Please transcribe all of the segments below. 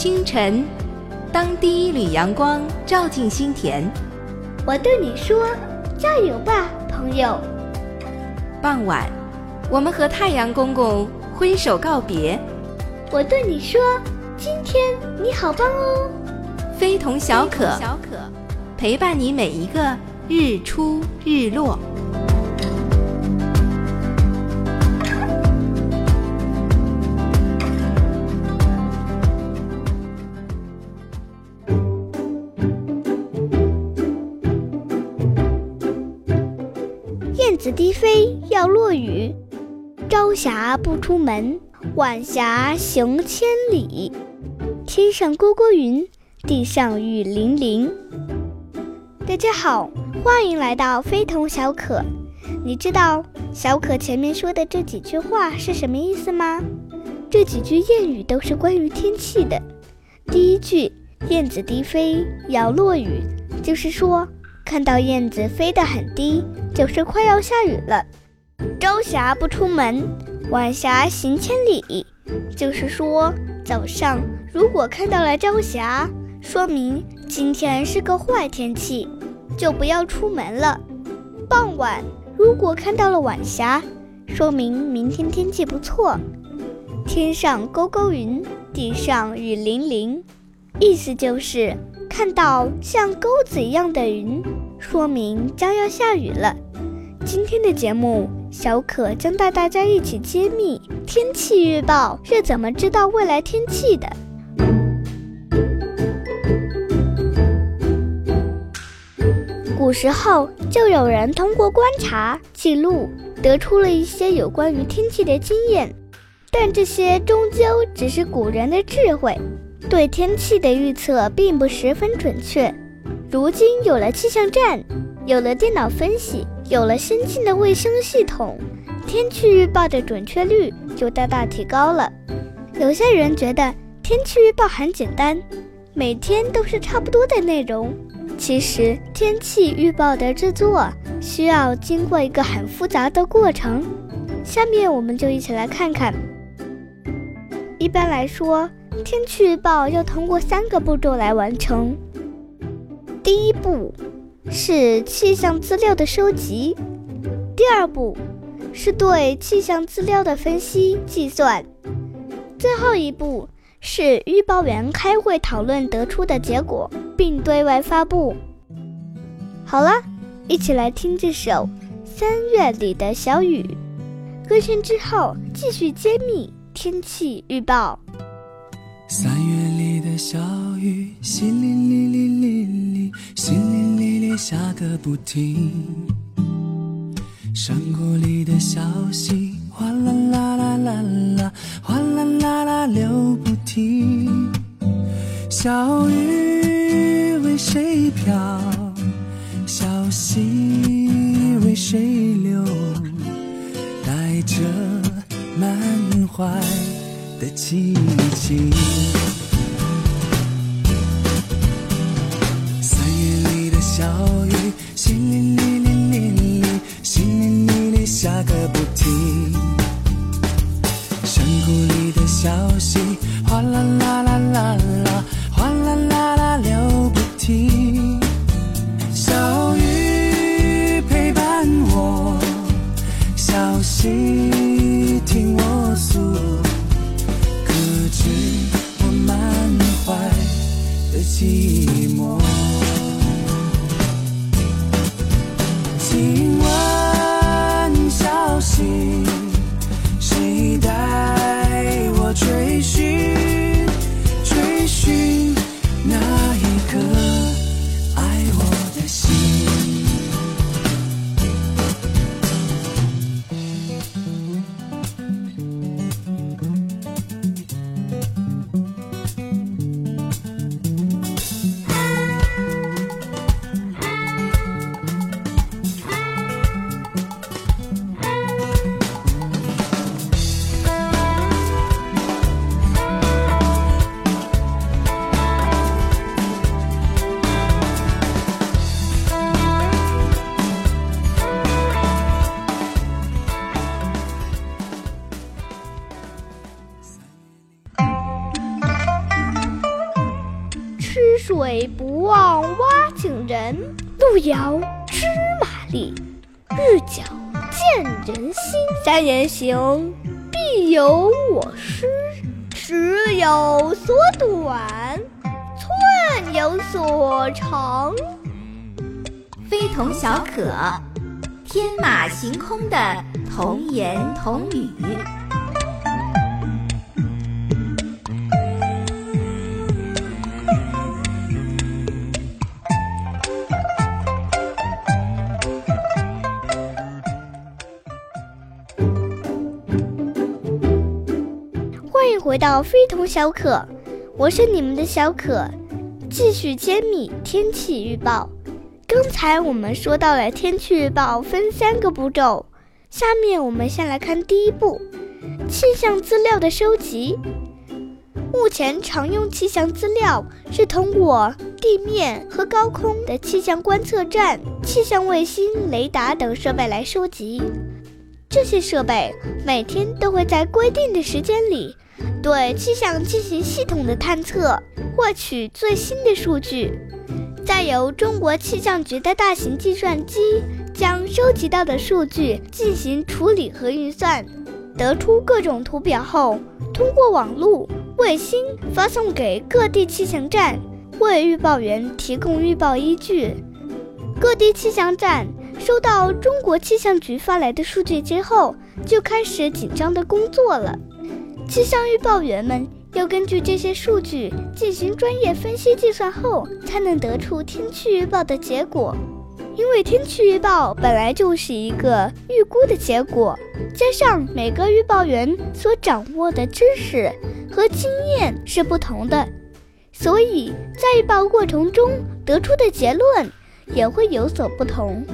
清晨，当第一缕阳光照进心田，我对你说：“加油吧，朋友。”傍晚，我们和太阳公公挥手告别，我对你说：“今天你好棒哦。”非同小可，小可陪伴你每一个日出日落。朝霞不出门，晚霞行千里。天上勾勾云，地上雨淋淋。大家好，欢迎来到非同小可。你知道小可前面说的这几句话是什么意思吗？这几句谚语都是关于天气的。第一句“燕子低飞要落雨”，就是说。看到燕子飞得很低，就是快要下雨了。朝霞不出门，晚霞行千里，就是说早上如果看到了朝霞，说明今天是个坏天气，就不要出门了。傍晚如果看到了晚霞，说明明天天气不错。天上勾勾云，地上雨淋淋，意思就是。看到像钩子一样的云，说明将要下雨了。今天的节目，小可将带大家一起揭秘天气预报是怎么知道未来天气的。古时候就有人通过观察记录，得出了一些有关于天气的经验，但这些终究只是古人的智慧。对天气的预测并不十分准确。如今有了气象站，有了电脑分析，有了先进的卫星系统，天气预报的准确率就大大提高了。有些人觉得天气预报很简单，每天都是差不多的内容。其实天气预报的制作需要经过一个很复杂的过程。下面我们就一起来看看。一般来说。天气预报要通过三个步骤来完成。第一步是气象资料的收集，第二步是对气象资料的分析计算，最后一步是预报员开会讨论得出的结果，并对外发布。好了，一起来听这首《三月里的小雨》。歌声之后，继续揭秘天气预报。三月里的小雨，淅沥沥沥沥沥，淅沥下个不停。山谷里的小溪，哗啦啦啦啦啦，哗啦啦啦流不停。小雨为谁飘？小溪为谁流？带着满怀。的激情。水不忘挖井人，路遥知马力，日久见人心。三人行，必有我师。尺有所短，寸有所长。非同小可，天马行空的童言童语。回到非同小可，我是你们的小可，继续揭秘天气预报。刚才我们说到了天气预报分三个步骤，下面我们先来看第一步：气象资料的收集。目前常用气象资料是通过地面和高空的气象观测站、气象卫星、雷达等设备来收集。这些设备每天都会在规定的时间里。对气象进行系统的探测，获取最新的数据，再由中国气象局的大型计算机将收集到的数据进行处理和运算，得出各种图表后，通过网络、卫星发送给各地气象站，为预报员提供预报依据。各地气象站收到中国气象局发来的数据之后，就开始紧张的工作了。气象预报员们要根据这些数据进行专业分析计算后，才能得出天气预报的结果。因为天气预报本来就是一个预估的结果，加上每个预报员所掌握的知识和经验是不同的，所以在预报过程中得出的结论也会有所不同。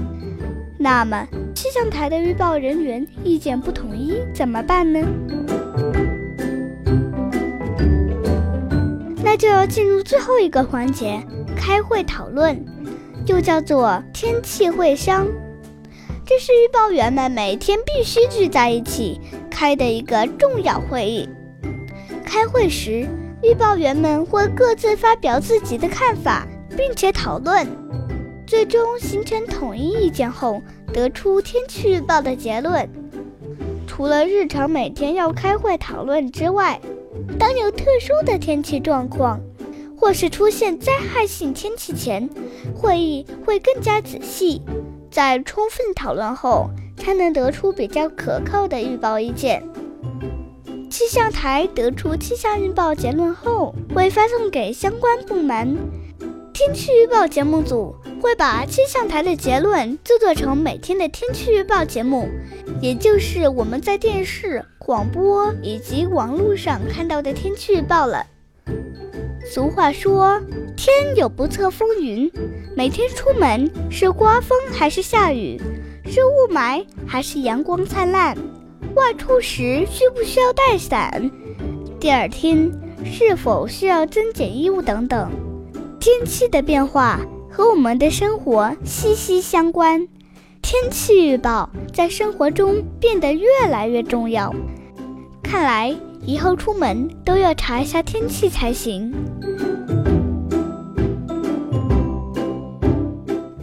那么，气象台的预报人员意见不统一怎么办呢？那就要进入最后一个环节，开会讨论，又叫做天气会商。这是预报员们每天必须聚在一起开的一个重要会议。开会时，预报员们会各自发表自己的看法，并且讨论，最终形成统一意见后，得出天气预报的结论。除了日常每天要开会讨论之外，当有特殊的天气状况，或是出现灾害性天气前，会议会更加仔细，在充分讨论后，才能得出比较可靠的预报意见。气象台得出气象预报结论后，会发送给相关部门。天气预报节目组会把气象台的结论制作成每天的天气预报节目，也就是我们在电视。广播以及网络上看到的天气预报了。俗话说：“天有不测风云，每天出门是刮风还是下雨，是雾霾还是阳光灿烂，外出时需不需要带伞，第二天是否需要增减衣物等等。天气的变化和我们的生活息息相关，天气预报在生活中变得越来越重要。”看来以后出门都要查一下天气才行。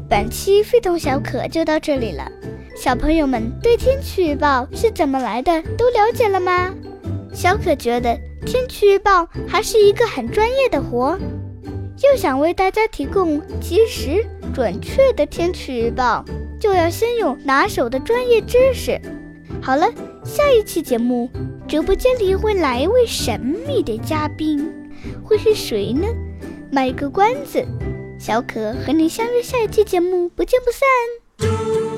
本期非同小可就到这里了，小朋友们对天气预报是怎么来的都了解了吗？小可觉得天气预报还是一个很专业的活，又想为大家提供及时准确的天气预报，就要先有拿手的专业知识。好了，下一期节目。直播间里会来一位神秘的嘉宾，会是谁呢？卖个关子，小可和你相约下一期节目，不见不散。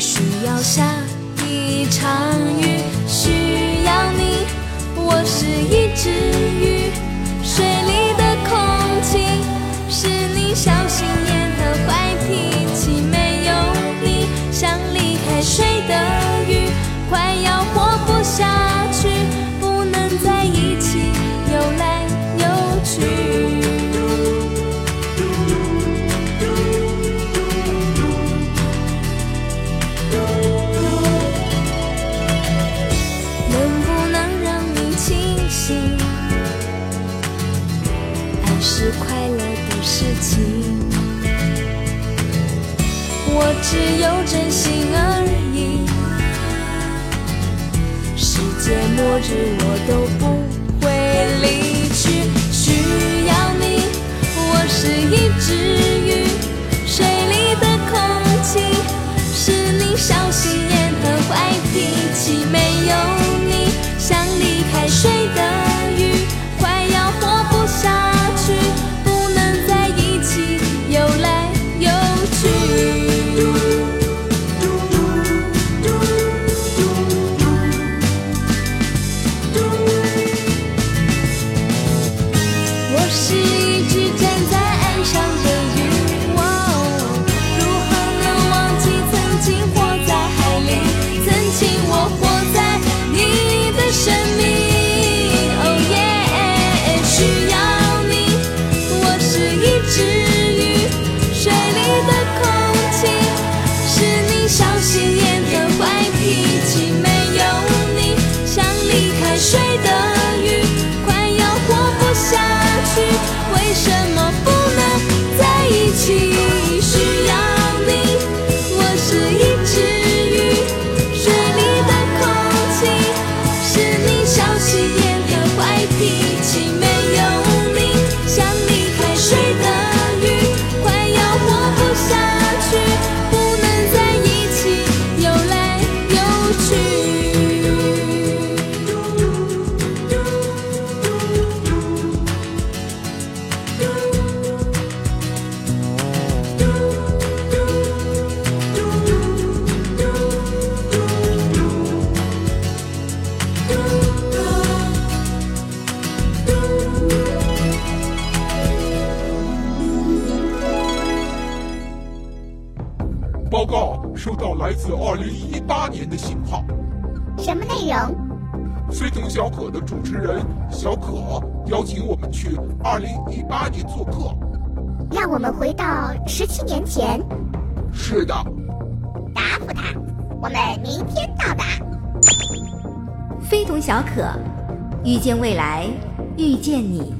需要下一场雨，需要你。我是一只鱼。末日我都不会离去。需要你，我是一只鱼，水里的空气是你小心眼和坏脾气。没有你，想离开水的。非同小可的主持人小可邀请我们去二零一八年做客让我们回到十七年前是的答复他我们明天到达非同小可遇见未来遇见你。